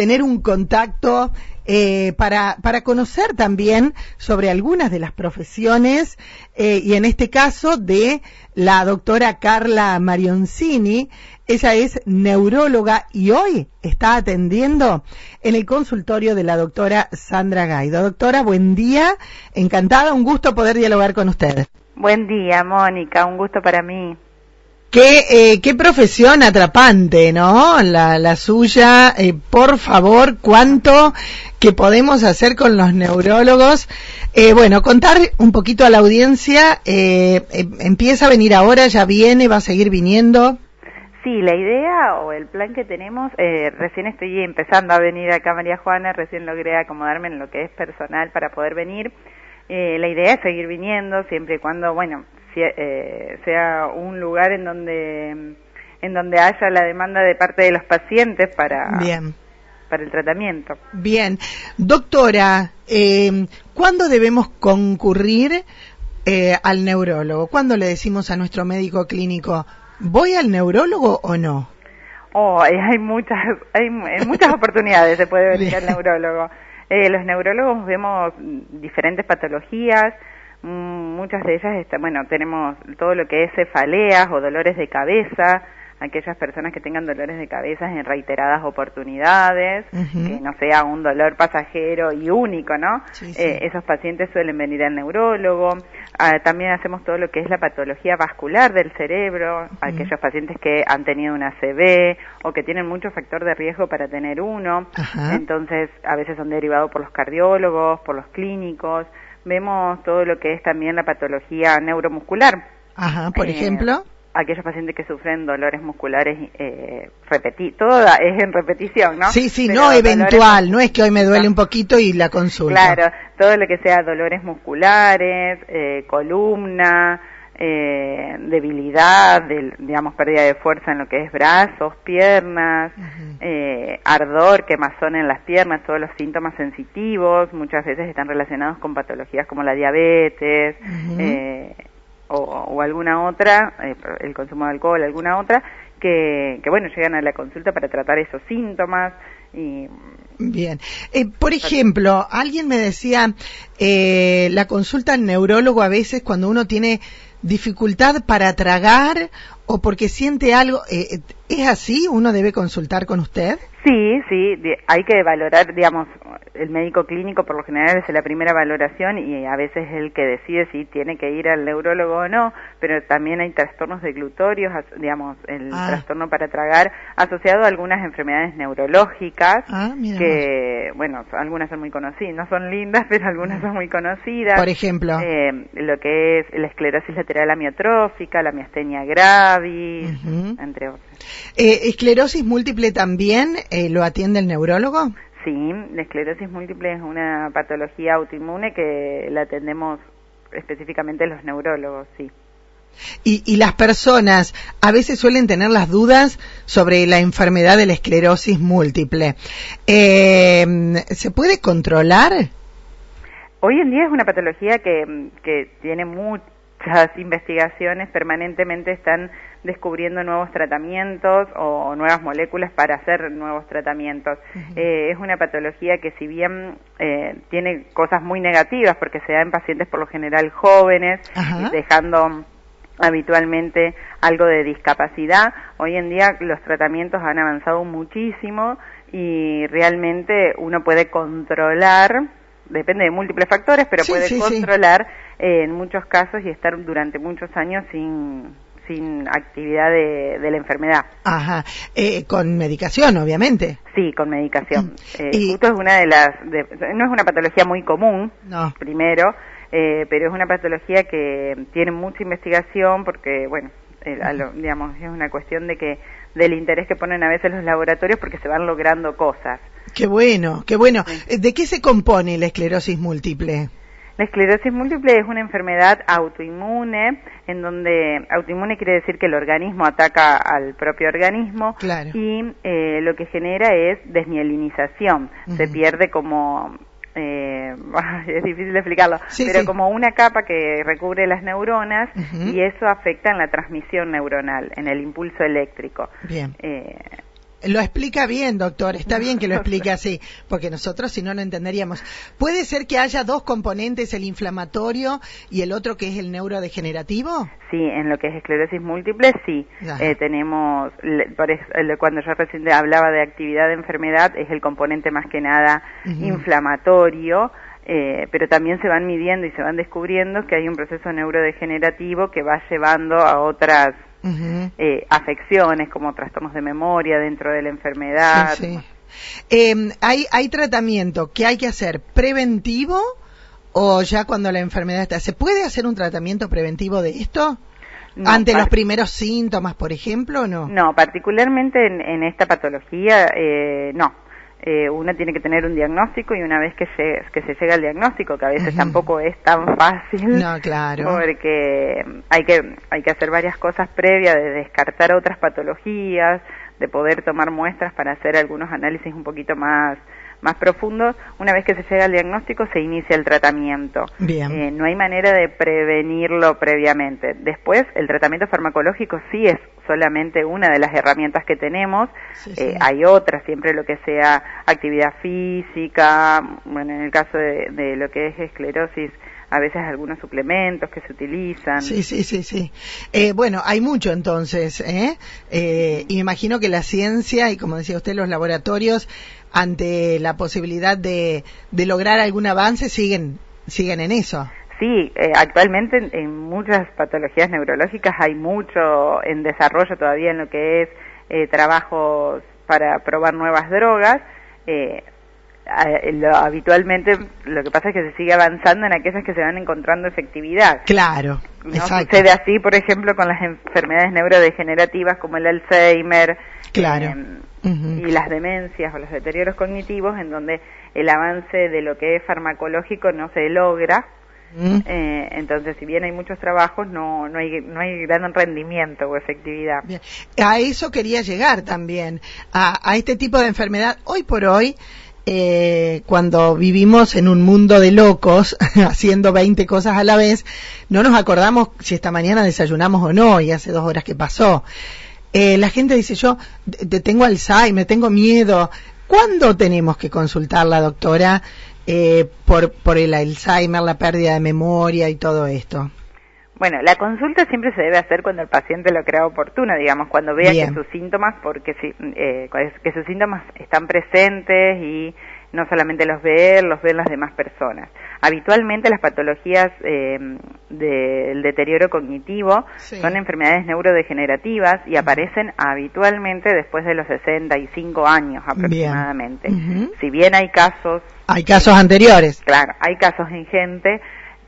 tener un contacto eh, para, para conocer también sobre algunas de las profesiones eh, y en este caso de la doctora Carla Marioncini. Ella es neuróloga y hoy está atendiendo en el consultorio de la doctora Sandra Gaido. Doctora, buen día. Encantada, un gusto poder dialogar con usted. Buen día, Mónica. Un gusto para mí. Qué, eh, qué profesión atrapante, ¿no? La, la suya. Eh, por favor, cuánto que podemos hacer con los neurólogos. Eh, bueno, contar un poquito a la audiencia. Eh, eh, empieza a venir ahora, ya viene, va a seguir viniendo. Sí, la idea o el plan que tenemos, eh, recién estoy empezando a venir acá María Juana, recién logré acomodarme en lo que es personal para poder venir. Eh, la idea es seguir viniendo siempre y cuando, bueno, sea un lugar en donde en donde haya la demanda de parte de los pacientes para Bien. para el tratamiento. Bien. Doctora, eh, ¿cuándo debemos concurrir eh, al neurólogo? ¿Cuándo le decimos a nuestro médico clínico, ¿voy al neurólogo o no? Oh, eh, hay muchas hay en muchas oportunidades se puede venir al neurólogo. Eh, los neurólogos vemos diferentes patologías, muchas de ellas, está, bueno, tenemos todo lo que es cefaleas o dolores de cabeza, aquellas personas que tengan dolores de cabeza en reiteradas oportunidades, que no sea un dolor pasajero y único, ¿no? Sí, sí. Eh, esos pacientes suelen venir al neurólogo. Ah, también hacemos todo lo que es la patología vascular del cerebro, aquellos pacientes que han tenido una ACV o que tienen mucho factor de riesgo para tener uno. Entonces, a veces son derivados por los cardiólogos, por los clínicos. Vemos todo lo que es también la patología neuromuscular. Ajá, por Eh, ejemplo. Aquellos pacientes que sufren dolores musculares eh, repeti todo es en repetición, ¿no? Sí, sí, Pero no dolores eventual, no es que hoy me duele un poquito y la consulta. Claro, todo lo que sea dolores musculares, eh, columna, eh, debilidad, del- digamos pérdida de fuerza en lo que es brazos, piernas, eh, ardor, quemazón en las piernas, todos los síntomas sensitivos, muchas veces están relacionados con patologías como la diabetes eh, o, o alguna otra, eh, el consumo de alcohol, alguna otra, que, que bueno, llegan a la consulta para tratar esos síntomas y Bien. Eh, por ejemplo, alguien me decía, eh, la consulta al neurólogo a veces cuando uno tiene dificultad para tragar o porque siente algo, eh, ¿es así? ¿Uno debe consultar con usted? Sí, sí, de- hay que valorar, digamos, el médico clínico por lo general es la primera valoración y a veces es el que decide si tiene que ir al neurólogo o no, pero también hay trastornos de glutorios, as- digamos, el Ah. trastorno para tragar asociado a algunas enfermedades neurológicas Ah, que, bueno, algunas son muy conocidas, no son lindas, pero algunas son muy conocidas. Por ejemplo. Eh, lo que es la esclerosis lateral amiotrófica, la miastenia gravis, entre otras. Eh, ¿Esclerosis múltiple también eh, lo atiende el neurólogo? Sí, la esclerosis múltiple es una patología autoinmune que la atendemos específicamente los neurólogos, sí. Y, y las personas a veces suelen tener las dudas sobre la enfermedad de la esclerosis múltiple. Eh, ¿Se puede controlar? Hoy en día es una patología que, que tiene muchas investigaciones, permanentemente están descubriendo nuevos tratamientos o nuevas moléculas para hacer nuevos tratamientos. Eh, es una patología que si bien eh, tiene cosas muy negativas porque se da en pacientes por lo general jóvenes, dejando habitualmente algo de discapacidad. Hoy en día los tratamientos han avanzado muchísimo y realmente uno puede controlar, depende de múltiples factores, pero Sí, puede sí, sí. controlar eh, en muchos casos y estar durante muchos años sin, sin actividad de, de la enfermedad. Ajá. Eh, con medicación, obviamente. Sí, con medicación. Eh, Y- justo es una de las, de- no es una patología muy común, No. primero, eh, pero es una patología que tiene mucha investigación porque, bueno, el- a lo- digamos, es una cuestión de que del interés que ponen a veces los laboratorios porque se van logrando cosas. Qué bueno, qué bueno. Eh, ¿De qué se compone la esclerosis múltiple? La esclerosis múltiple es una enfermedad autoinmune, en donde autoinmune quiere decir que el organismo ataca al propio organismo Claro. y eh, lo que genera es desmielinización. Se pierde como, eh, es difícil explicarlo, Sí, pero sí. como una capa que recubre las neuronas y eso afecta en la transmisión neuronal, en el impulso eléctrico. Bien. Eh, Lo explica bien, doctor. Está bien que lo explique así, porque nosotros si no no entenderíamos. ¿Puede ser que haya dos componentes, el inflamatorio y el otro que es el neurodegenerativo? Sí, en lo que es esclerosis múltiple, sí. Eh, tenemos, cuando yo recién hablaba de actividad de enfermedad, es el componente más que nada inflamatorio. Eh, pero también se van midiendo y se van descubriendo que hay un proceso neurodegenerativo que va llevando a otras eh, afecciones como trastornos de memoria dentro de la enfermedad. Em, ¿hay, ¿Hay tratamiento que hay que hacer preventivo o ya cuando la enfermedad está? ¿Se puede hacer un tratamiento preventivo de esto? ¿Ante los primeros síntomas, por ejemplo, no? No, particularmente en, esta patología, eh, no eh, uno tiene que tener un diagnóstico y una vez que se, que se llega al diagnóstico, que a veces tampoco es tan fácil, no, claro. porque hay que, hay que hacer varias cosas previas de descartar otras patologías, de poder tomar muestras para hacer algunos análisis un poquito más más profundo, una vez que se llega al diagnóstico se inicia el tratamiento. Bien. Eh, no hay manera de prevenirlo previamente. Después, el tratamiento farmacológico sí es solamente una de las herramientas que tenemos. Eh, hay otras, siempre lo que sea actividad física, bueno, en el caso de, lo que es esclerosis, a veces algunos suplementos que se utilizan. Sí, sí, sí, sí. Eh, bueno, hay mucho entonces, ¿eh? ¿eh? Y me imagino que la ciencia y, como decía usted, los laboratorios ante la posibilidad de, de lograr algún avance siguen, siguen en eso. Sí, eh, actualmente en, muchas patologías neurológicas hay mucho en desarrollo todavía en lo que es eh, trabajos para probar nuevas drogas. Eh, habitualmente lo que pasa es que se sigue avanzando en aquellas que se van encontrando efectividad. Claro, no sucede así, por ejemplo, con las enfermedades neurodegenerativas como el Alzheimer, Claro. Y las demencias o los deterioros cognitivos en donde el avance de lo que es farmacológico no se logra. Eh, entonces, si bien hay muchos trabajos, no, no, hay, no hay gran rendimiento o efectividad. A eso quería llegar también, a, a este tipo de enfermedad. Hoy por hoy, eh, cuando vivimos en un mundo de locos, haciendo 20 cosas a la vez, no nos acordamos si esta mañana desayunamos o no, y hace dos horas que pasó. Eh, la gente dice, yo tengo Alzheimer, tengo miedo. ¿Cuándo tenemos que consultar la doctora eh, por, por el Alzheimer, la pérdida de memoria y todo esto? Bueno, la consulta siempre se debe hacer cuando el paciente lo crea oportuno, digamos, cuando vea que sus síntomas, porque si, eh, que sus síntomas están presentes y no solamente los ve él, los ven las demás personas. Habitualmente las patologías eh, del deterioro cognitivo son enfermedades neurodegenerativas y aparecen habitualmente después de los 65 años aproximadamente. Si bien hay casos... Hay casos anteriores. Claro, hay casos en gente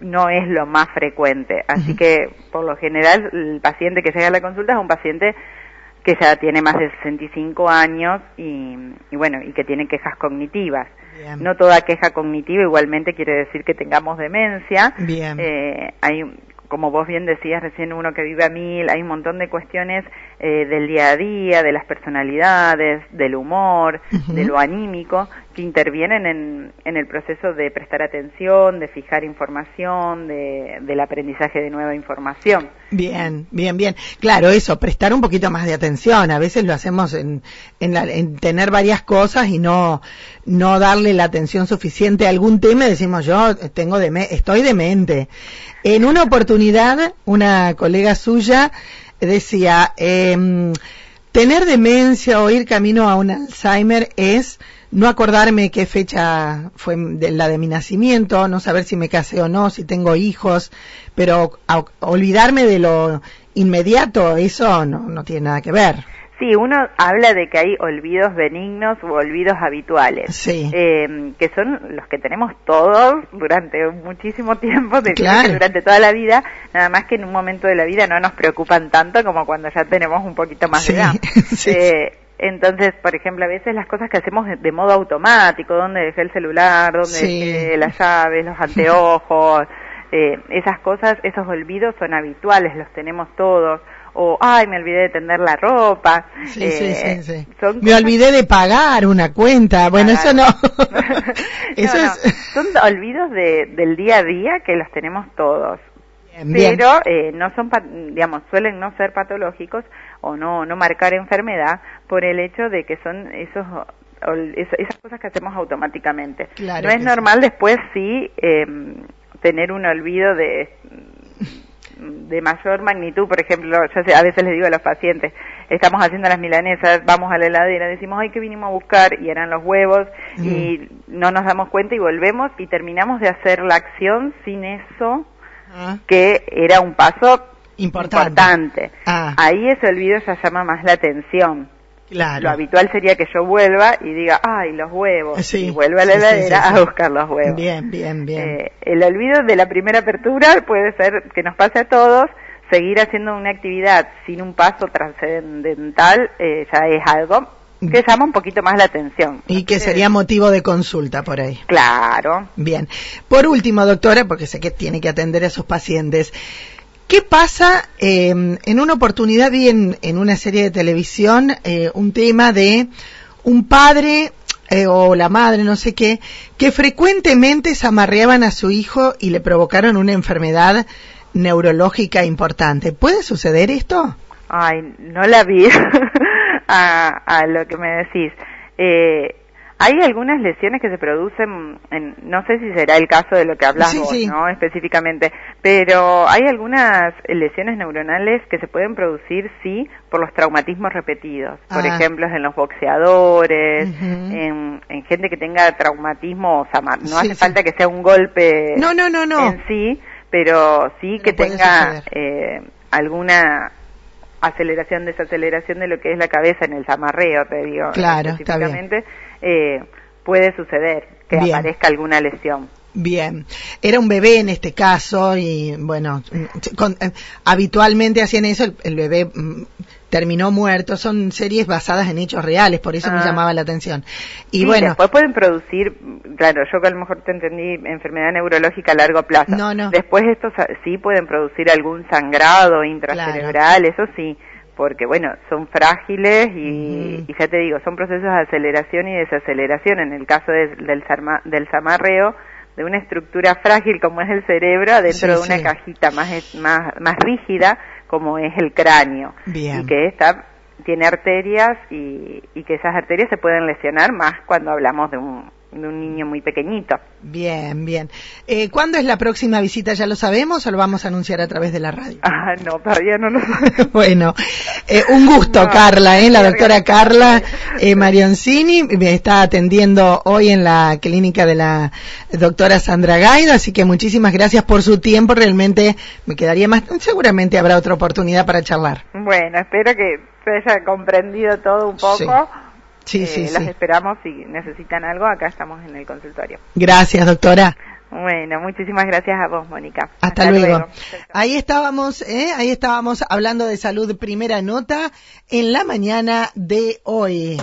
no es lo más frecuente. Así que, por lo general, el paciente que llega a la consulta es un paciente que ya tiene más de 65 años y, bueno, y que tiene quejas cognitivas. No toda queja cognitiva igualmente quiere decir que tengamos demencia. Bien. Eh, hay como vos bien decías recién, uno que vive a mil, hay un montón de cuestiones eh, del día a día, de las personalidades, del humor, de lo anímico, que intervienen en, en, el proceso de prestar atención, de fijar información, de, del aprendizaje de nueva información. Bien, bien, bien. Claro, eso, prestar un poquito más de atención. A veces lo hacemos en, en, en tener varias cosas y no, no darle la atención suficiente a algún tema decimos yo tengo de estoy demente. En una oportunidad, una colega suya decía, eh, tener demencia o ir camino a un Alzheimer es no acordarme qué fecha fue de la de mi nacimiento, no saber si me casé o no, si tengo hijos, pero olvidarme de lo inmediato, eso no, no tiene nada que ver. Sí, uno habla de que hay olvidos benignos u olvidos habituales, sí. eh, que son los que tenemos todos durante muchísimo tiempo, durante toda la vida, nada más que en un momento de la vida no nos preocupan tanto como cuando ya tenemos un poquito más de edad. Eh, entonces, por ejemplo, a veces las cosas que hacemos de, modo automático, donde dejé el celular, donde dejé las llaves, los anteojos, eh, esas cosas, esos olvidos son habituales, los tenemos todos o ay me olvidé de tender la ropa sí, sí, eh, sí, me olvidé de pagar una cuenta. bueno eso no, eso Es... son olvidos de, del día a día que los tenemos todos. Pero Eh, no son digamos suelen no ser patológicos o no, no marcar enfermedad por el hecho de que son esos esas cosas que hacemos automáticamente. no es normal después sí eh, tener un olvido de de mayor magnitud, por ejemplo, yo a veces les digo a los pacientes, estamos haciendo las milanesas, vamos a la heladera, decimos, ay, que vinimos a buscar? Y eran los huevos, y no nos damos cuenta y volvemos y terminamos de hacer la acción sin eso, ah. que era un paso importante. Ah. Ahí ese olvido ya llama más la atención. Lo habitual sería que yo vuelva y diga, ay, los huevos, y vuelva a la heladera a buscar los huevos. Bien, bien, bien. Eh, el olvido de la primera apertura puede ser que nos pase a todos, seguir haciendo una actividad sin un paso trascendental eh, ya es algo que llama un poquito más la atención. Y que sería motivo de consulta por ahí. Claro. Bien. Por último, doctora, porque sé que tiene que atender a sus pacientes, ¿Qué pasa? Em, en una oportunidad vi en, una serie de televisión eh, un tema de un padre eh, o la madre, no sé qué, que frecuentemente se amarreaban a su hijo y le provocaron una enfermedad neurológica importante. ¿Puede suceder esto? Ay, no la vi a, a, lo que me decís. Eh, hay algunas lesiones que se producen, en, no sé si será el caso de lo que hablas ¿no? Específicamente, pero hay algunas lesiones neuronales que se pueden producir, sí, por los traumatismos repetidos. Por ah. ejemplo, en los boxeadores, en, gente que tenga traumatismo, o sea, no hace falta que sea un golpe no, no, no, no. en sí, pero sí que tenga eh, alguna aceleración, desaceleración de lo que es la cabeza en el zamarreo, te digo. Claro, específicamente, eh, puede suceder que aparezca alguna lesión. Bien, era un bebé en este caso y bueno, eh, habitualmente hacían eso, el, bebé mm, terminó muerto, son series basadas en hechos reales, por eso me ah. llamaba la atención. Y bueno, después pueden producir, claro, yo que a lo mejor te entendí enfermedad neurológica a largo plazo. No, no. Después estos sí pueden producir algún sangrado intracerebral, eso sí porque bueno, son frágiles y, ya te digo, son procesos de aceleración y desaceleración. En el caso del, del zamarreo, de una estructura frágil como es el cerebro, dentro de una cajita más, más, más rígida como es el cráneo. Y que esta tiene arterias y, y que esas arterias se pueden lesionar más cuando hablamos de un, de un niño muy pequeñito. Bien, bien. Eh, ¿Cuándo es la próxima visita? ¿Ya lo sabemos o lo vamos a anunciar a través de la radio? Ah, no, todavía no lo Bueno, eh, un gusto, Carla, ¿eh? la doctora Carla eh, Marioncini me está atendiendo hoy en la clínica de la doctora Sandra Gaido, así que muchísimas gracias por su tiempo. Realmente me quedaría más, seguramente habrá otra oportunidad para charlar. Bueno, espero que se haya comprendido todo un poco. Sí, sí, eh, Las esperamos si necesitan algo, acá estamos en el consultorio. Gracias, doctora. Bueno, muchísimas gracias a vos, Mónica. Hasta, luego. Ahí estábamos, ¿eh? ahí estábamos hablando de salud primera nota en la mañana de hoy.